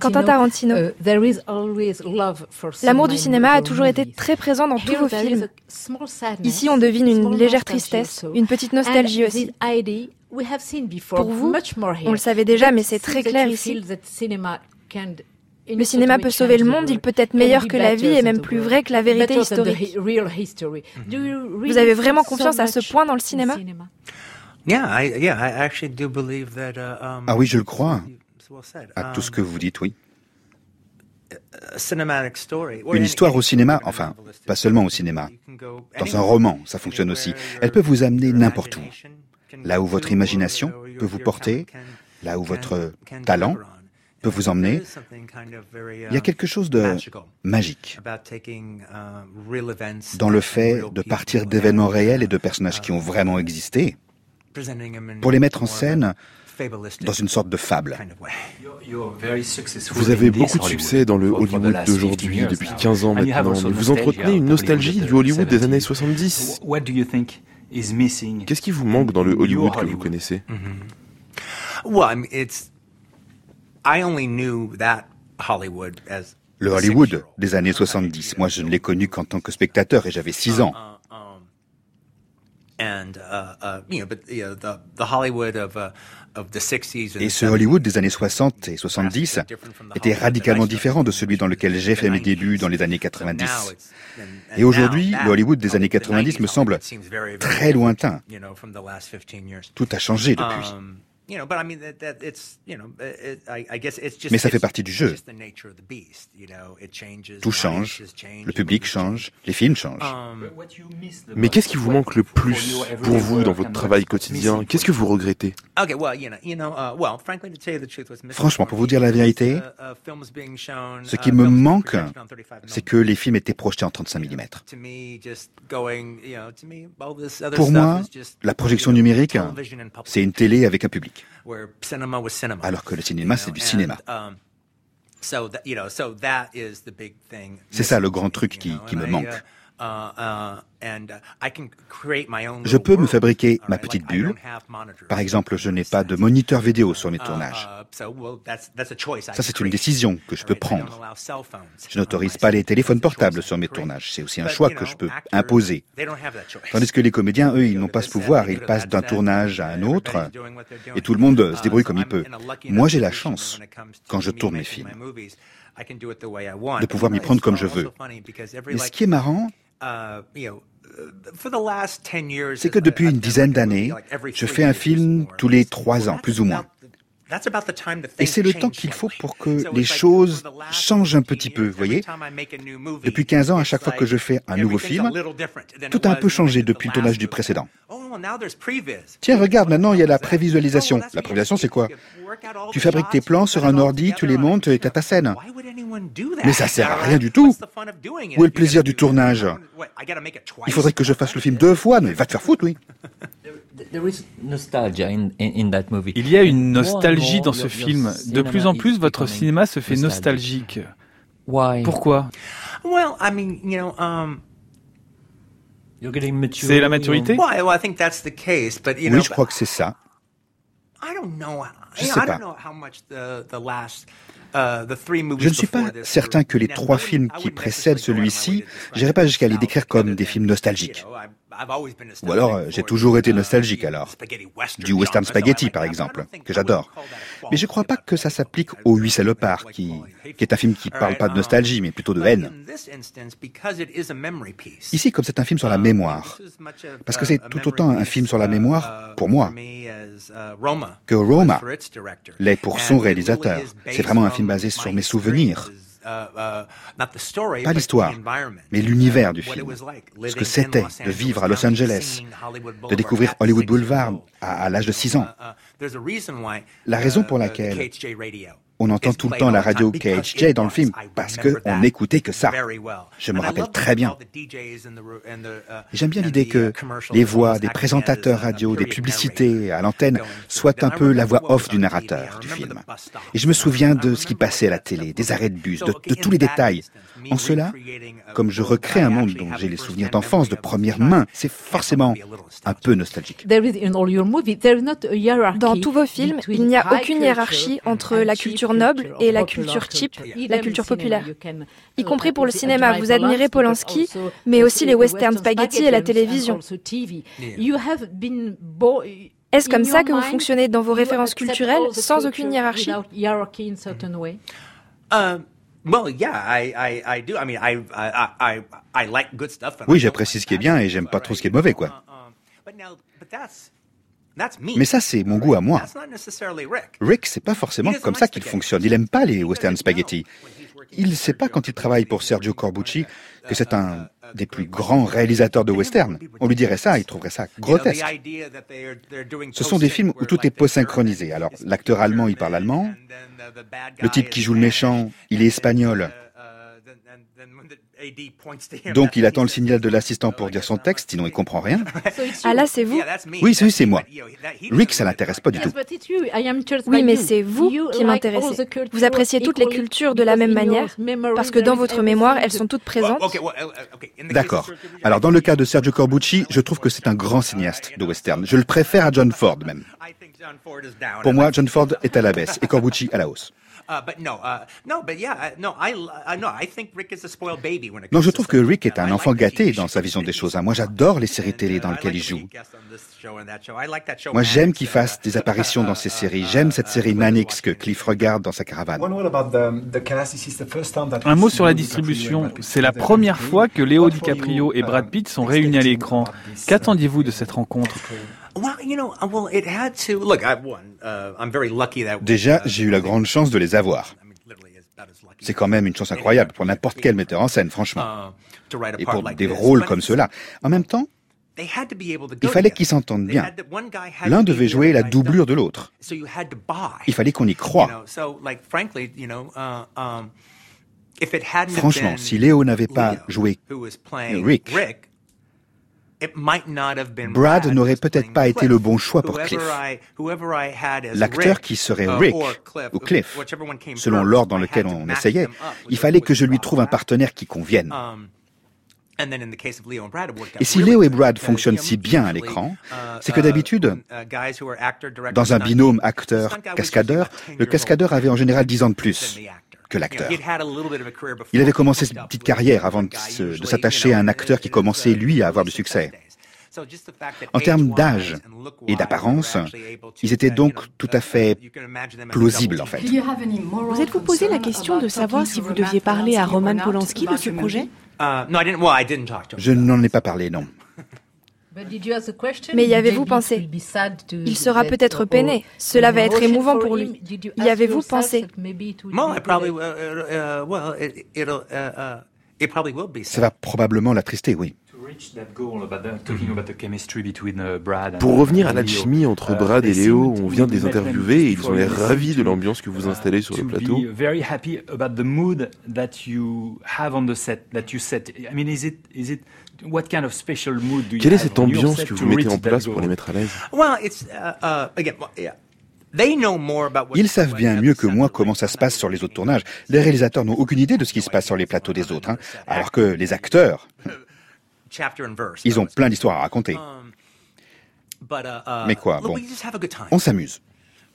Quentin Tarantino, l'amour du cinéma a toujours été très présent dans tous vos films. Ici, on devine une légère tristesse, une petite nostalgie aussi. Pour vous, on le savait déjà, mais c'est très clair ici. Le cinéma peut sauver le monde, il peut être meilleur que la vie et même plus vrai que la vérité historique. Vous avez vraiment confiance à ce point dans le cinéma? Ah oui, je le crois. À tout ce que vous dites, oui. Une histoire au cinéma, enfin, pas seulement au cinéma. Dans un roman, ça fonctionne aussi. Elle peut vous amener n'importe où. Là où votre imagination peut vous porter, là où votre talent peut vous emmener. Il y a quelque chose de magique dans le fait de partir d'événements réels et de personnages qui ont vraiment existé pour les mettre en scène dans une sorte de fable. Vous avez beaucoup de succès dans le Hollywood d'aujourd'hui depuis 15 ans maintenant, vous entretenez une nostalgie du Hollywood des années 70. Qu'est-ce qui vous manque dans le Hollywood que vous connaissez? Le Hollywood des années 70, moi je ne l'ai connu qu'en tant que spectateur et j'avais 6 ans. Et ce Hollywood des années 60 et 70 était radicalement différent de celui dans lequel j'ai fait mes débuts dans les années 90. Et aujourd'hui, le Hollywood des années 90 me semble très lointain. Tout a changé depuis. Mais ça fait partie du jeu. Tout change, le public change, les films changent. Um, Mais qu'est-ce qui vous manque le plus pour vous dans votre travail quotidien? Qu'est-ce que vous regrettez? Franchement, pour vous dire la vérité, uh, ce qui uh, me manque, c'est que les films étaient projetés en 35 mm. Pour moi, la projection numérique, c'est une télé avec un public. Alors que le cinéma, c'est du cinéma. C'est ça le grand truc qui, qui me manque. Uh, uh, je peux me fabriquer ma petite bulle. Par exemple, je n'ai pas de moniteur vidéo sur mes tournages. Ça, c'est une décision que je peux prendre. Je n'autorise pas les téléphones portables sur mes tournages. C'est aussi un choix que je peux imposer. Tandis que les comédiens, eux, ils n'ont pas ce pouvoir. Ils passent d'un tournage à un autre et tout le monde se débrouille comme il peut. Moi, j'ai la chance, quand je tourne mes films, de pouvoir m'y prendre comme je veux. Mais ce qui est marrant, c'est que depuis une dizaine d'années, je fais un film tous les trois ans, plus ou moins. Et c'est le temps qu'il faut pour que les choses changent un petit peu, vous voyez? Depuis 15 ans, à chaque fois que je fais un nouveau film, tout a un peu changé depuis le tournage du précédent. Tiens, regarde, maintenant il y a la prévisualisation. La prévisualisation, c'est quoi? Tu fabriques tes plans sur un ordi, tu les montes et t'as ta scène. Mais ça sert à rien du tout. Où est le plaisir du tournage? Il faudrait que je fasse le film deux fois, mais va te faire foutre, oui. Il y a une nostalgie dans ce film. De plus en plus, votre cinéma se fait nostalgique. Pourquoi? Um, C'est la maturité? Oui, je crois que c'est ça. Je ne sais pas. Uh, je ne suis pas certain que les trois films qui précèdent celui-ci, j'irai pas jusqu'à les décrire comme des films nostalgiques. Ou alors, euh, j'ai toujours été nostalgique alors. Du western spaghetti, par exemple, que j'adore. Mais je ne crois pas que ça s'applique au Huit salopards, qui, qui est un film qui ne parle pas de nostalgie, mais plutôt de haine. Ici, comme c'est un film sur la mémoire, parce que c'est tout autant un film sur la mémoire pour moi que Roma l'est pour son réalisateur. C'est vraiment un film basé sur mes souvenirs. Uh, uh, pas l'histoire, mais l'univers du film. Ce que c'était de vivre à Los Angeles, de découvrir Hollywood Boulevard à, à l'âge de 6 ans. Uh, La raison pour laquelle on entend tout le temps la radio KHJ dans le film parce qu'on n'écoutait que ça. Je me rappelle très bien. J'aime bien l'idée que les voix des présentateurs radio, des publicités à l'antenne soient un peu la voix off du narrateur du film. Et je me souviens de ce qui passait à la télé, des arrêts de bus, de, de tous les détails. En cela, comme je recrée un monde dont j'ai les souvenirs d'enfance de première main, c'est forcément un peu nostalgique. Dans tous vos films, il n'y a aucune hiérarchie entre la culture culture noble et la culture cheap, la culture populaire. Y compris pour le cinéma, vous admirez Polanski, mais aussi les westerns spaghetti et la télévision. Est-ce comme ça que vous fonctionnez dans vos références culturelles, sans aucune hiérarchie oui, j'apprécie ce qui est bien et j'aime pas trop ce qui est mauvais, quoi. Mais ça, c'est mon goût à moi. Rick, c'est pas forcément comme ça qu'il fonctionne. Il aime pas les western spaghetti. Il sait pas quand il travaille pour Sergio Corbucci que c'est un des plus grands réalisateurs de western. On lui dirait ça, il trouverait ça grotesque. Ce sont des films où tout est post-synchronisé. Alors, l'acteur allemand, il parle allemand. Le type qui joue le méchant, il est espagnol. Donc il attend le signal de l'assistant pour dire son texte, sinon il comprend rien. Ah là, c'est vous? Oui, c'est moi. Rick, ça l'intéresse pas du tout. Oui, mais c'est vous qui m'intéressez. Vous appréciez toutes les cultures de la même manière, parce que dans votre mémoire, elles sont toutes présentes. D'accord. Alors dans le cas de Sergio Corbucci, je trouve que c'est un grand cinéaste de western. Je le préfère à John Ford même. Pour moi, John Ford est à la baisse et Corbucci à la hausse. Non, je trouve que Rick est un enfant gâté dans sa vision des choses. Hein. Moi, j'adore les séries télé dans lesquelles il joue. Moi, j'aime qu'il fasse des apparitions dans ces séries. J'aime cette série Mannix que Cliff regarde dans sa caravane. Un mot sur la distribution. C'est la première fois que Léo DiCaprio et Brad Pitt sont réunis à l'écran. Qu'attendiez-vous de cette rencontre? Déjà, j'ai eu la grande chance de les avoir. C'est quand même une chance incroyable pour n'importe quel metteur en scène, franchement. Uh, Et pour des rôles comme ceux-là. En même temps, il fallait qu'ils s'entendent bien. L'un devait jouer la doublure de l'autre. Il fallait qu'on y croie. Franchement, si Léo n'avait pas joué Rick, Brad n'aurait peut-être pas été le bon choix pour Cliff. L'acteur qui serait Rick ou Cliff, selon l'ordre dans lequel on essayait, il fallait que je lui trouve un partenaire qui convienne. Um, et si Léo et Brad fonctionnent si bien à l'écran, uh, c'est que d'habitude, uh, dans un binôme acteur-cascadeur, le cascadeur avait en général 10 ans de plus que l'acteur. Il avait commencé sa petite carrière avant de s'attacher à un acteur qui commençait, lui, à avoir du succès. En termes d'âge et d'apparence, ils étaient donc tout à fait plausibles en fait. Vous êtes-vous posé la question de savoir si vous deviez parler à Roman Polanski de ce projet Je n'en ai pas parlé, non. Mais y avez-vous pensé? Il sera peut-être peiné. Cela va être émouvant pour lui. Y avez-vous pensé? Ça va probablement l'attrister, oui. Pour revenir à l'alchimie entre Brad et Léo, on vient de les interviewer et ils ont l'air ravis de l'ambiance que vous installez sur le plateau. Quelle est cette ambiance que vous mettez en place pour les mettre à l'aise? Uh, uh, ils savent bien mieux que moi comment ça se passe sur les autres tournages. Les réalisateurs n'ont aucune idée de ce qui se passe sur les plateaux des autres, hein. alors que les acteurs, ils ont plein d'histoires à raconter. Um, uh, Mais quoi, bon, on s'amuse.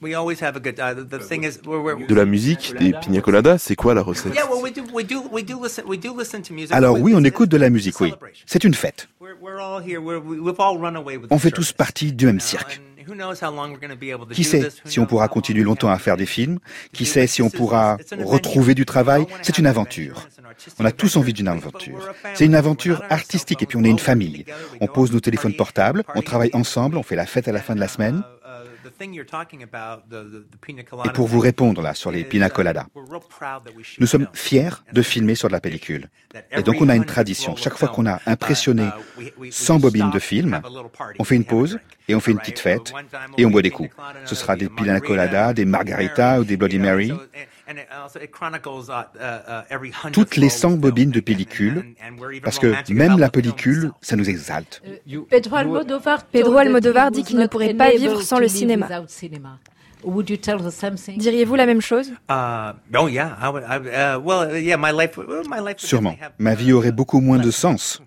De la musique, des pina coladas, c'est quoi la recette? Alors oui, on écoute de la musique, oui. C'est une fête. On fait tous partie du même cirque. Qui sait si on pourra continuer longtemps à faire des films Qui sait si on pourra retrouver du travail? C'est une aventure. On a tous envie d'une aventure. C'est une aventure artistique et puis on est une famille. On pose nos téléphones portables, on travaille ensemble, on fait la fête à la fin de la semaine. Et pour vous répondre là sur les pina coladas, nous sommes fiers de filmer sur de la pellicule. Et donc on a une tradition. Chaque fois qu'on a impressionné 100 bobines de film, on fait une pause et on fait une petite fête et on boit des coups. Ce sera des pina coladas, des margaritas ou des Bloody Mary. Toutes les 100 bobines de pellicule, parce que même la pellicule, ça nous exalte. Pedro Almodovar, dit qu'il ne pourrait pas vivre sans le cinéma. Diriez-vous la même chose? Sûrement. Ma vie aurait beaucoup moins de sens